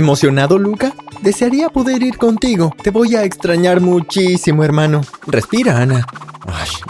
¿Emocionado, Luca? Desearía poder ir contigo. Te voy a extrañar muchísimo, hermano. Respira, Ana.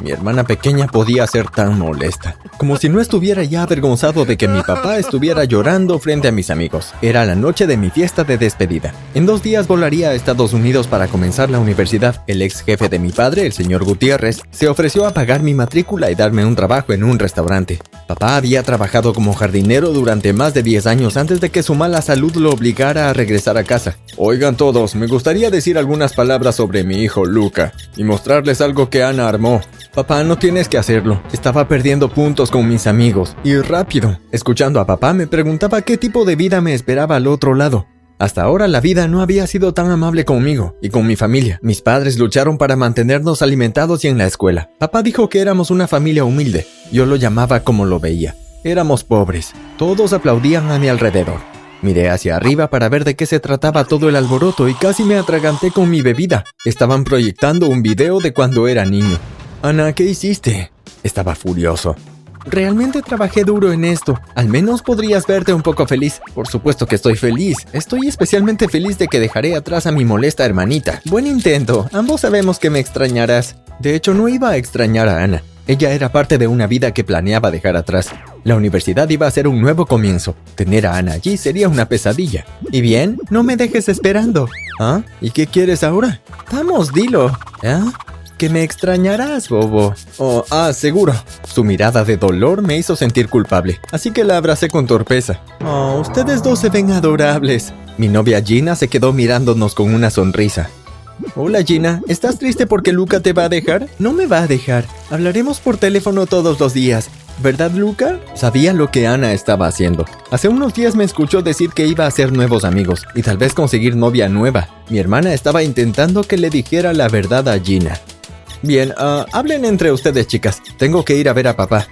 Mi hermana pequeña podía ser tan molesta. Como si no estuviera ya avergonzado de que mi papá estuviera llorando frente a mis amigos. Era la noche de mi fiesta de despedida. En dos días volaría a Estados Unidos para comenzar la universidad. El ex jefe de mi padre, el señor Gutiérrez, se ofreció a pagar mi matrícula y darme un trabajo en un restaurante. Papá había trabajado como jardinero durante más de 10 años antes de que su mala salud lo obligara a regresar a casa. Oigan todos, me gustaría decir algunas palabras sobre mi hijo Luca y mostrarles algo que Ana armó. Papá, no tienes que hacerlo. Estaba perdiendo puntos con mis amigos. Y rápido. Escuchando a papá me preguntaba qué tipo de vida me esperaba al otro lado. Hasta ahora la vida no había sido tan amable conmigo y con mi familia. Mis padres lucharon para mantenernos alimentados y en la escuela. Papá dijo que éramos una familia humilde. Yo lo llamaba como lo veía. Éramos pobres. Todos aplaudían a mi alrededor. Miré hacia arriba para ver de qué se trataba todo el alboroto y casi me atraganté con mi bebida. Estaban proyectando un video de cuando era niño. Ana, ¿qué hiciste? Estaba furioso. Realmente trabajé duro en esto. Al menos podrías verte un poco feliz. Por supuesto que estoy feliz. Estoy especialmente feliz de que dejaré atrás a mi molesta hermanita. Buen intento. Ambos sabemos que me extrañarás. De hecho, no iba a extrañar a Ana. Ella era parte de una vida que planeaba dejar atrás. La universidad iba a ser un nuevo comienzo. Tener a Ana allí sería una pesadilla. ¿Y bien? No me dejes esperando. ¿Ah? ¿Y qué quieres ahora? Vamos, dilo. ¿Ah? Que me extrañarás, bobo. Oh, ah, seguro. Su mirada de dolor me hizo sentir culpable, así que la abracé con torpeza. Oh, ustedes dos se ven adorables. Mi novia Gina se quedó mirándonos con una sonrisa. Hola Gina, ¿estás triste porque Luca te va a dejar? No me va a dejar. Hablaremos por teléfono todos los días. ¿Verdad, Luca? Sabía lo que Ana estaba haciendo. Hace unos días me escuchó decir que iba a hacer nuevos amigos y tal vez conseguir novia nueva. Mi hermana estaba intentando que le dijera la verdad a Gina. Bien, ah, hablen entre ustedes, chicas. Tengo que ir a ver a papá.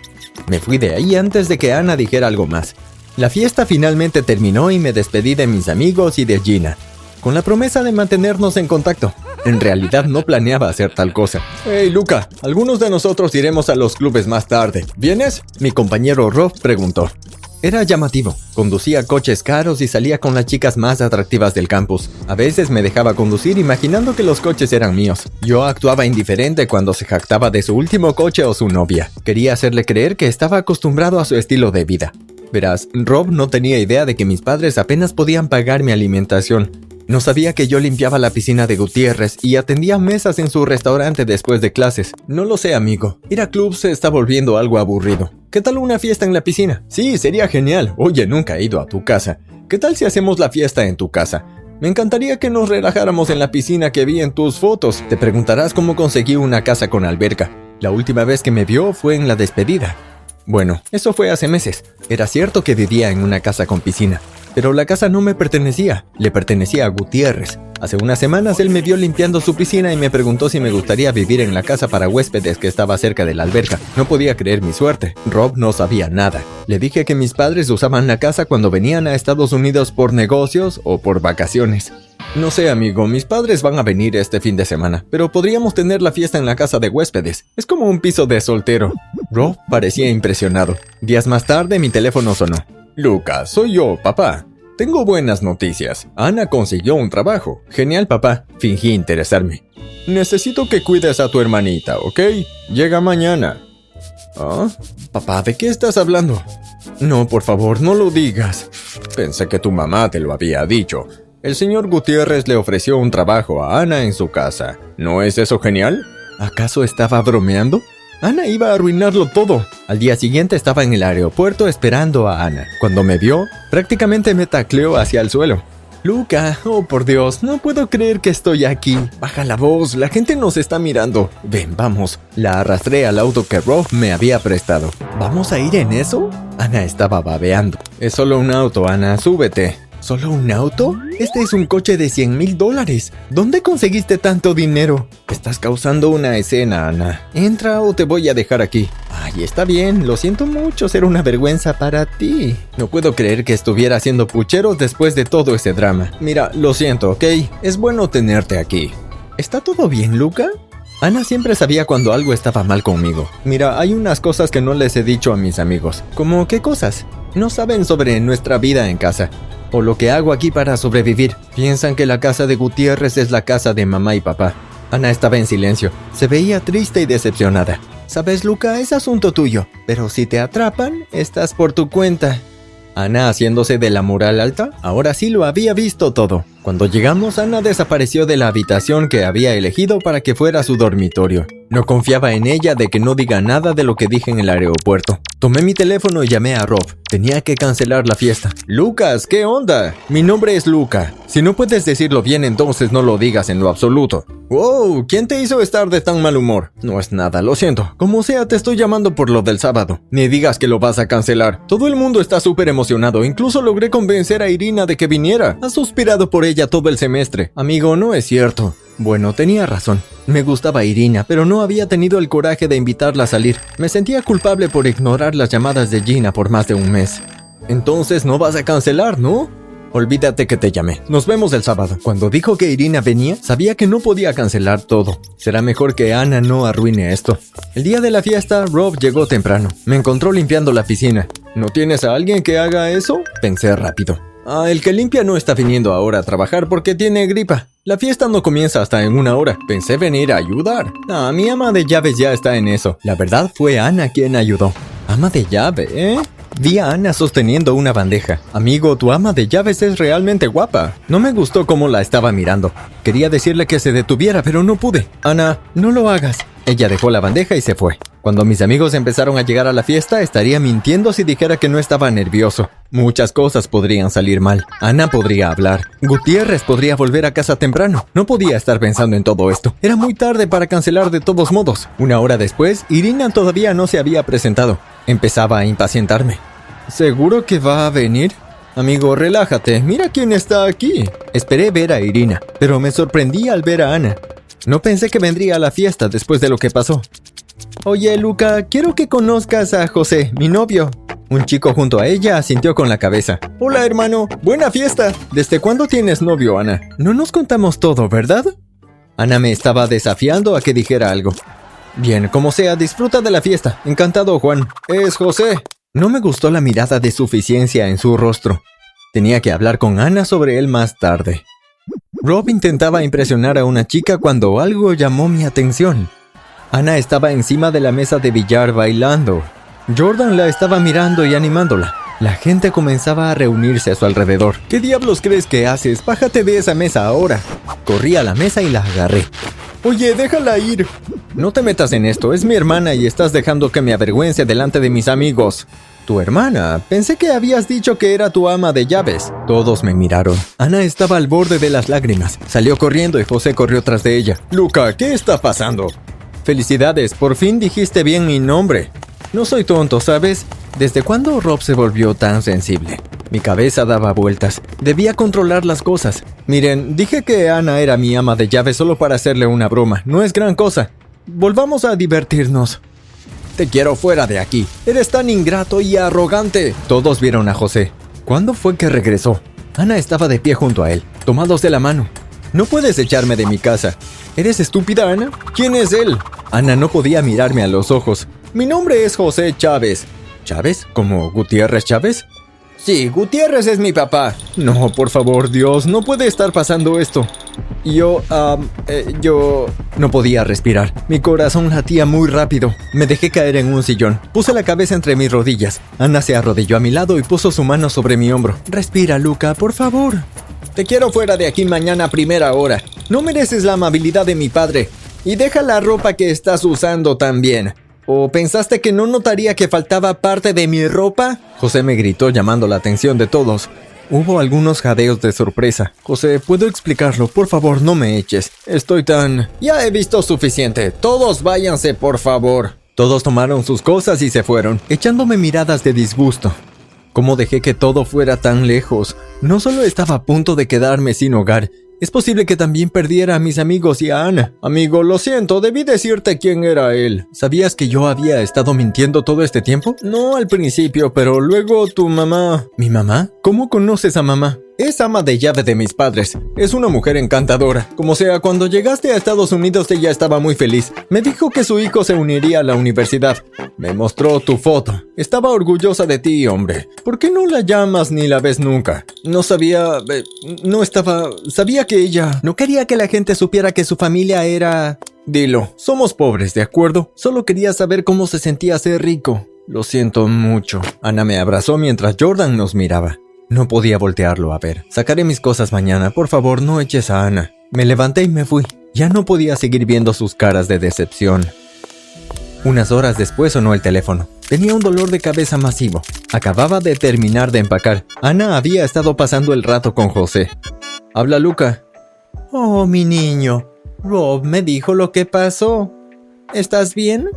Me fui de ahí antes de que Ana dijera algo más. La fiesta finalmente terminó y me despedí de mis amigos y de Gina, con la promesa de mantenernos en contacto. En realidad no planeaba hacer tal cosa. Hey Luca, algunos de nosotros iremos a los clubes más tarde. ¿Vienes? Mi compañero Rob preguntó. Era llamativo. Conducía coches caros y salía con las chicas más atractivas del campus. A veces me dejaba conducir imaginando que los coches eran míos. Yo actuaba indiferente cuando se jactaba de su último coche o su novia. Quería hacerle creer que estaba acostumbrado a su estilo de vida. Verás, Rob no tenía idea de que mis padres apenas podían pagar mi alimentación. No sabía que yo limpiaba la piscina de Gutiérrez y atendía mesas en su restaurante después de clases. No lo sé, amigo. Ir a club se está volviendo algo aburrido. ¿Qué tal una fiesta en la piscina? Sí, sería genial. Oye, nunca he ido a tu casa. ¿Qué tal si hacemos la fiesta en tu casa? Me encantaría que nos relajáramos en la piscina que vi en tus fotos. Te preguntarás cómo conseguí una casa con alberca. La última vez que me vio fue en la despedida. Bueno, eso fue hace meses. Era cierto que vivía en una casa con piscina, pero la casa no me pertenecía, le pertenecía a Gutiérrez. Hace unas semanas él me vio limpiando su piscina y me preguntó si me gustaría vivir en la casa para huéspedes que estaba cerca de la alberca. No podía creer mi suerte. Rob no sabía nada. Le dije que mis padres usaban la casa cuando venían a Estados Unidos por negocios o por vacaciones. No sé, amigo, mis padres van a venir este fin de semana, pero podríamos tener la fiesta en la casa de huéspedes. Es como un piso de soltero. Rob parecía impresionado. Días más tarde mi teléfono sonó. Lucas, soy yo, papá. Tengo buenas noticias. Ana consiguió un trabajo. Genial, papá. Fingí interesarme. Necesito que cuides a tu hermanita, ¿ok? Llega mañana. ¿Ah? Papá, ¿de qué estás hablando? No, por favor, no lo digas. Pensé que tu mamá te lo había dicho. El señor Gutiérrez le ofreció un trabajo a Ana en su casa. ¿No es eso genial? ¿Acaso estaba bromeando? Ana iba a arruinarlo todo. Al día siguiente estaba en el aeropuerto esperando a Ana. Cuando me vio, prácticamente me tacleó hacia el suelo. Luca, oh por Dios, no puedo creer que estoy aquí. Baja la voz, la gente nos está mirando. Ven, vamos. La arrastré al auto que Rob me había prestado. ¿Vamos a ir en eso? Ana estaba babeando. Es solo un auto, Ana, súbete. ¿Solo un auto? Este es un coche de 100 mil dólares. ¿Dónde conseguiste tanto dinero? Estás causando una escena, Ana. Entra o te voy a dejar aquí. Ay, está bien, lo siento mucho ser una vergüenza para ti. No puedo creer que estuviera haciendo pucheros después de todo ese drama. Mira, lo siento, ¿ok? Es bueno tenerte aquí. ¿Está todo bien, Luca? Ana siempre sabía cuando algo estaba mal conmigo. Mira, hay unas cosas que no les he dicho a mis amigos. ¿Cómo qué cosas? No saben sobre nuestra vida en casa. O lo que hago aquí para sobrevivir. Piensan que la casa de Gutiérrez es la casa de mamá y papá. Ana estaba en silencio. Se veía triste y decepcionada. Sabes, Luca, es asunto tuyo, pero si te atrapan, estás por tu cuenta. Ana haciéndose de la moral alta, ahora sí lo había visto todo. Cuando llegamos, Ana desapareció de la habitación que había elegido para que fuera su dormitorio. No confiaba en ella de que no diga nada de lo que dije en el aeropuerto. Tomé mi teléfono y llamé a Rob. Tenía que cancelar la fiesta. Lucas, ¿qué onda? Mi nombre es Luca. Si no puedes decirlo bien, entonces no lo digas en lo absoluto. Wow, ¿quién te hizo estar de tan mal humor? No es nada, lo siento. Como sea, te estoy llamando por lo del sábado. Ni digas que lo vas a cancelar. Todo el mundo está súper emocionado. Incluso logré convencer a Irina de que viniera. Has suspirado por ella todo el semestre. Amigo, no es cierto. Bueno, tenía razón. Me gustaba Irina, pero no había tenido el coraje de invitarla a salir. Me sentía culpable por ignorar las llamadas de Gina por más de un mes. Entonces no vas a cancelar, ¿no? Olvídate que te llamé. Nos vemos el sábado. Cuando dijo que Irina venía, sabía que no podía cancelar todo. Será mejor que Ana no arruine esto. El día de la fiesta, Rob llegó temprano. Me encontró limpiando la piscina. ¿No tienes a alguien que haga eso? Pensé rápido. Ah, el que limpia no está viniendo ahora a trabajar porque tiene gripa. La fiesta no comienza hasta en una hora. Pensé venir a ayudar. Ah, mi ama de llaves ya está en eso. La verdad fue Ana quien ayudó. Ama de llave, ¿eh? Vi a Ana sosteniendo una bandeja. Amigo, tu ama de llaves es realmente guapa. No me gustó cómo la estaba mirando. Quería decirle que se detuviera, pero no pude. Ana, no lo hagas. Ella dejó la bandeja y se fue. Cuando mis amigos empezaron a llegar a la fiesta, estaría mintiendo si dijera que no estaba nervioso. Muchas cosas podrían salir mal. Ana podría hablar. Gutiérrez podría volver a casa temprano. No podía estar pensando en todo esto. Era muy tarde para cancelar de todos modos. Una hora después, Irina todavía no se había presentado. Empezaba a impacientarme. ¿Seguro que va a venir? Amigo, relájate. Mira quién está aquí. Esperé ver a Irina, pero me sorprendí al ver a Ana. No pensé que vendría a la fiesta después de lo que pasó. Oye, Luca, quiero que conozcas a José, mi novio. Un chico junto a ella asintió con la cabeza. Hola, hermano. Buena fiesta. ¿Desde cuándo tienes novio, Ana? No nos contamos todo, ¿verdad? Ana me estaba desafiando a que dijera algo. Bien, como sea, disfruta de la fiesta. Encantado, Juan. Es José. No me gustó la mirada de suficiencia en su rostro. Tenía que hablar con Ana sobre él más tarde. Rob intentaba impresionar a una chica cuando algo llamó mi atención. Ana estaba encima de la mesa de billar bailando. Jordan la estaba mirando y animándola. La gente comenzaba a reunirse a su alrededor. ¿Qué diablos crees que haces? Bájate de esa mesa ahora. Corrí a la mesa y la agarré. Oye, déjala ir. No te metas en esto, es mi hermana y estás dejando que me avergüence delante de mis amigos. Tu hermana. Pensé que habías dicho que era tu ama de llaves. Todos me miraron. Ana estaba al borde de las lágrimas. Salió corriendo y José corrió tras de ella. Luca, ¿qué está pasando? Felicidades, por fin dijiste bien mi nombre. No soy tonto, ¿sabes? ¿Desde cuándo Rob se volvió tan sensible? Mi cabeza daba vueltas. Debía controlar las cosas. Miren, dije que Ana era mi ama de llaves solo para hacerle una broma. No es gran cosa. Volvamos a divertirnos. Te quiero fuera de aquí. Eres tan ingrato y arrogante. Todos vieron a José. ¿Cuándo fue que regresó? Ana estaba de pie junto a él, tomados de la mano. No puedes echarme de mi casa. ¿Eres estúpida, Ana? ¿Quién es él? Ana no podía mirarme a los ojos. Mi nombre es José Chávez. ¿Chávez? ¿Como Gutiérrez Chávez? Sí, Gutiérrez es mi papá. No, por favor, Dios, no puede estar pasando esto. Yo, eh, yo... No podía respirar. Mi corazón latía muy rápido. Me dejé caer en un sillón. Puse la cabeza entre mis rodillas. Ana se arrodilló a mi lado y puso su mano sobre mi hombro. Respira, Luca, por favor. Te quiero fuera de aquí mañana a primera hora. No mereces la amabilidad de mi padre. Y deja la ropa que estás usando también. ¿O pensaste que no notaría que faltaba parte de mi ropa? José me gritó llamando la atención de todos. Hubo algunos jadeos de sorpresa. José, ¿puedo explicarlo? Por favor, no me eches. Estoy tan... Ya he visto suficiente. Todos váyanse, por favor. Todos tomaron sus cosas y se fueron, echándome miradas de disgusto. ¿Cómo dejé que todo fuera tan lejos? No solo estaba a punto de quedarme sin hogar, es posible que también perdiera a mis amigos y a Ana. Amigo, lo siento, debí decirte quién era él. ¿Sabías que yo había estado mintiendo todo este tiempo? No al principio, pero luego tu mamá... ¿Mi mamá? ¿Cómo conoces a mamá? Es ama de llave de mis padres. Es una mujer encantadora. Como sea, cuando llegaste a Estados Unidos ella estaba muy feliz. Me dijo que su hijo se uniría a la universidad. Me mostró tu foto. Estaba orgullosa de ti, hombre. ¿Por qué no la llamas ni la ves nunca? No sabía... Eh, no estaba... Sabía que ella... No quería que la gente supiera que su familia era... Dilo, somos pobres, ¿de acuerdo? Solo quería saber cómo se sentía ser rico. Lo siento mucho. Ana me abrazó mientras Jordan nos miraba. No podía voltearlo a ver. Sacaré mis cosas mañana. Por favor, no eches a Ana. Me levanté y me fui. Ya no podía seguir viendo sus caras de decepción. Unas horas después sonó el teléfono. Tenía un dolor de cabeza masivo. Acababa de terminar de empacar. Ana había estado pasando el rato con José. Habla Luca. Oh, mi niño. Rob me dijo lo que pasó. ¿Estás bien?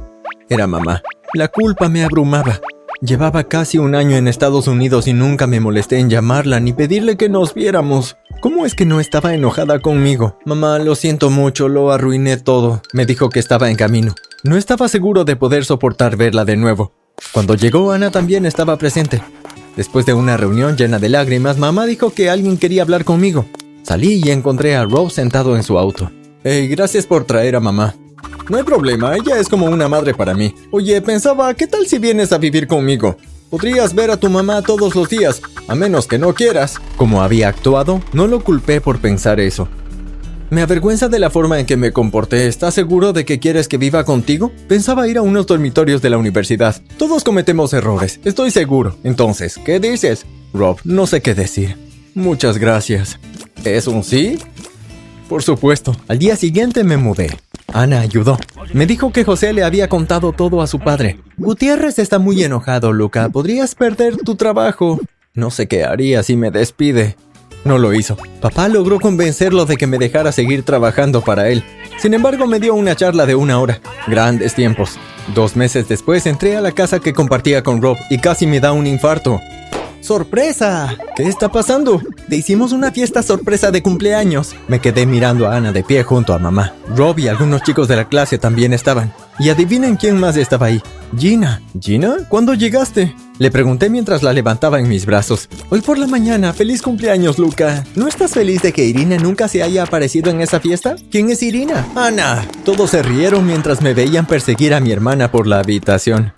Era mamá. La culpa me abrumaba. Llevaba casi un año en Estados Unidos y nunca me molesté en llamarla ni pedirle que nos viéramos. ¿Cómo es que no estaba enojada conmigo? Mamá, lo siento mucho, lo arruiné todo. Me dijo que estaba en camino. No estaba seguro de poder soportar verla de nuevo. Cuando llegó, Ana también estaba presente. Después de una reunión llena de lágrimas, mamá dijo que alguien quería hablar conmigo. Salí y encontré a Rob sentado en su auto. Hey, gracias por traer a mamá. No hay problema, ella es como una madre para mí. Oye, pensaba, ¿qué tal si vienes a vivir conmigo? Podrías ver a tu mamá todos los días, a menos que no quieras. Como había actuado, no lo culpé por pensar eso. Me avergüenza de la forma en que me comporté. ¿Estás seguro de que quieres que viva contigo? Pensaba ir a unos dormitorios de la universidad. Todos cometemos errores, estoy seguro. Entonces, ¿qué dices? Rob, no sé qué decir. Muchas gracias. ¿Es un sí? Por supuesto. Al día siguiente me mudé. Ana ayudó. Me dijo que José le había contado todo a su padre. Gutiérrez está muy enojado, Luca. Podrías perder tu trabajo. No sé qué haría si me despide. No lo hizo. Papá logró convencerlo de que me dejara seguir trabajando para él. Sin embargo, me dio una charla de una hora. Grandes tiempos. Dos meses después entré a la casa que compartía con Rob y casi me da un infarto. ¡Sorpresa! ¿Qué está pasando? Le hicimos una fiesta sorpresa de cumpleaños. Me quedé mirando a Ana de pie junto a mamá. Rob y algunos chicos de la clase también estaban. Y adivinen quién más estaba ahí. Gina. ¿Gina? ¿Cuándo llegaste? Le pregunté mientras la levantaba en mis brazos. Hoy por la mañana, feliz cumpleaños, Luca. ¿No estás feliz de que Irina nunca se haya aparecido en esa fiesta? ¿Quién es Irina? Ana. Todos se rieron mientras me veían perseguir a mi hermana por la habitación.